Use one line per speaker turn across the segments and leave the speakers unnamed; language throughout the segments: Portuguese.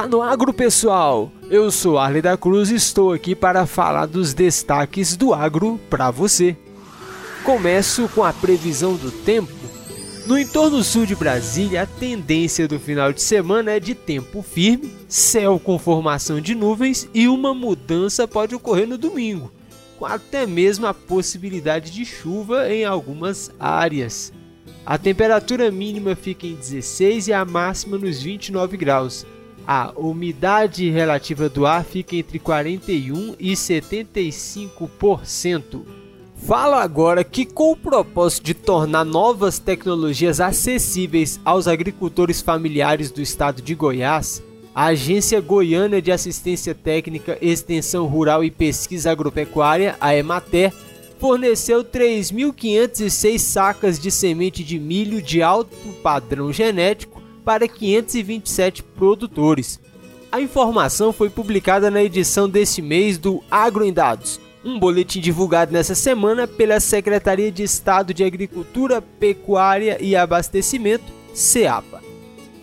Tá no agro, pessoal! Eu sou Arley da Cruz e estou aqui para falar dos destaques do agro para você. Começo com a previsão do tempo. No entorno sul de Brasília, a tendência do final de semana é de tempo firme, céu com formação de nuvens e uma mudança pode ocorrer no domingo, com até mesmo a possibilidade de chuva em algumas áreas. A temperatura mínima fica em 16 e a máxima nos 29 graus. A umidade relativa do ar fica entre 41 e 75%. Falo agora que, com o propósito de tornar novas tecnologias acessíveis aos agricultores familiares do estado de Goiás, a Agência Goiana de Assistência Técnica, Extensão Rural e Pesquisa Agropecuária, a EMATER, forneceu 3.506 sacas de semente de milho de alto padrão genético para 527 produtores. A informação foi publicada na edição desse mês do Agro em Dados, um boletim divulgado nessa semana pela Secretaria de Estado de Agricultura, Pecuária e Abastecimento, SEAPA.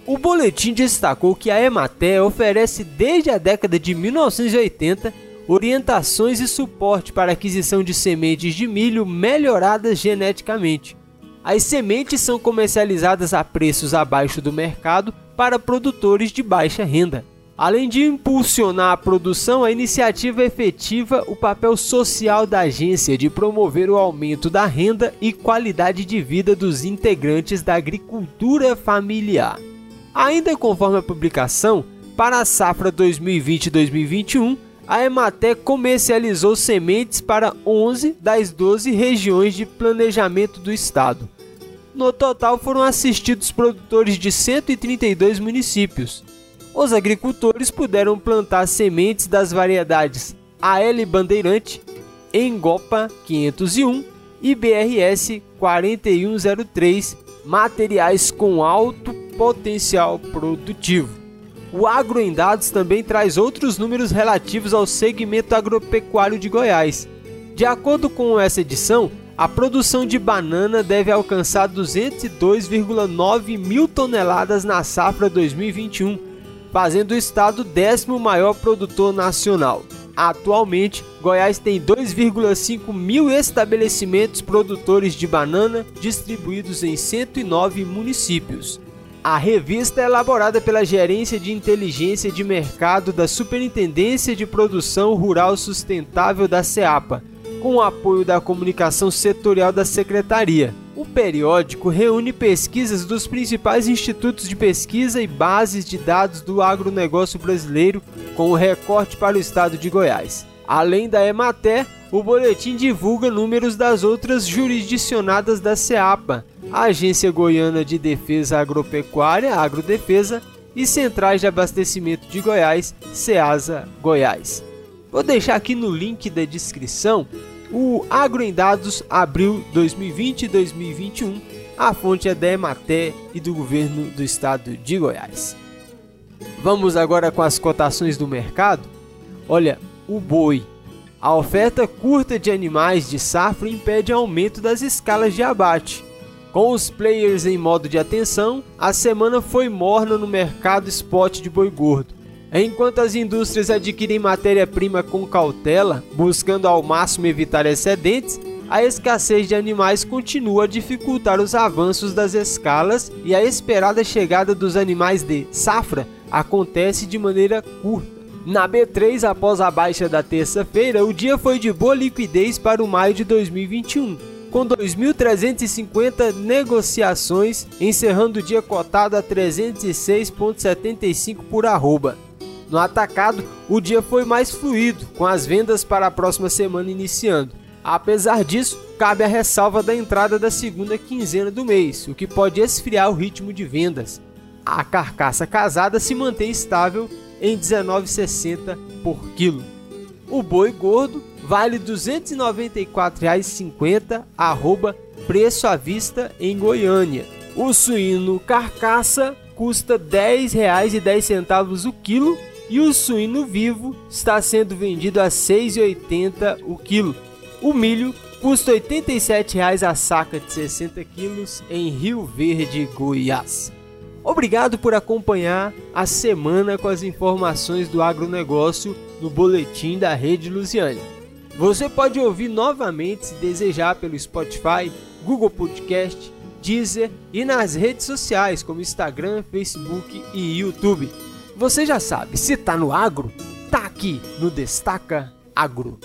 O boletim destacou que a Emater oferece desde a década de 1980 orientações e suporte para aquisição de sementes de milho melhoradas geneticamente. As sementes são comercializadas a preços abaixo do mercado para produtores de baixa renda. Além de impulsionar a produção, a iniciativa efetiva o papel social da agência de promover o aumento da renda e qualidade de vida dos integrantes da agricultura familiar. Ainda conforme a publicação, para a safra 2020-2021, a Emater comercializou sementes para 11 das 12 regiões de planejamento do estado. No total foram assistidos produtores de 132 municípios os agricultores puderam plantar sementes das variedades AL Bandeirante, Engopa 501 e BRS 4103, materiais com alto potencial produtivo. O Agro em Dados também traz outros números relativos ao segmento agropecuário de Goiás. De acordo com essa edição, a produção de banana deve alcançar 202,9 mil toneladas na safra 2021, fazendo o estado décimo maior produtor nacional. Atualmente, Goiás tem 2,5 mil estabelecimentos produtores de banana distribuídos em 109 municípios. A revista é elaborada pela Gerência de Inteligência de Mercado da Superintendência de Produção Rural Sustentável da SEAPA, com o apoio da comunicação setorial da Secretaria. O periódico reúne pesquisas dos principais institutos de pesquisa e bases de dados do agronegócio brasileiro, com o recorte para o estado de Goiás. Além da Emater, o boletim divulga números das outras jurisdicionadas da SEAPA, Agência Goiana de Defesa Agropecuária, Agrodefesa, e Centrais de Abastecimento de Goiás, SEASA Goiás. Vou deixar aqui no link da descrição o Agro em Dados abril 2020 e 2021. A fonte é da Emater e do governo do estado de Goiás. Vamos agora com as cotações do mercado. Olha, o boi. A oferta curta de animais de safra impede aumento das escalas de abate. Com os players em modo de atenção, a semana foi morna no mercado spot de boi gordo. Enquanto as indústrias adquirem matéria-prima com cautela, buscando ao máximo evitar excedentes, a escassez de animais continua a dificultar os avanços das escalas e a esperada chegada dos animais de safra acontece de maneira curta. Na B3, após a baixa da terça-feira, o dia foi de boa liquidez para o maio de 2021, com 2.350 negociações, encerrando o dia cotado a 306,75 por arroba. No atacado, o dia foi mais fluido, com as vendas para a próxima semana iniciando. Apesar disso, cabe a ressalva da entrada da segunda quinzena do mês, o que pode esfriar o ritmo de vendas. A carcaça casada se mantém estável em 19,60 por quilo. O boi gordo vale R$ 294,50, arroba preço à vista em Goiânia. O suíno carcaça custa R$ 10,10 o quilo e o suíno vivo está sendo vendido a R$ 6,80 o quilo. O milho custa R$ 87,00 a saca de 60 quilos em Rio Verde, Goiás. Obrigado por acompanhar a semana com as informações do agronegócio no boletim da Rede Lusiane. Você pode ouvir novamente se desejar pelo Spotify, Google Podcast, Deezer e nas redes sociais como Instagram, Facebook e YouTube. Você já sabe, se tá no agro, tá aqui no Destaca Agro.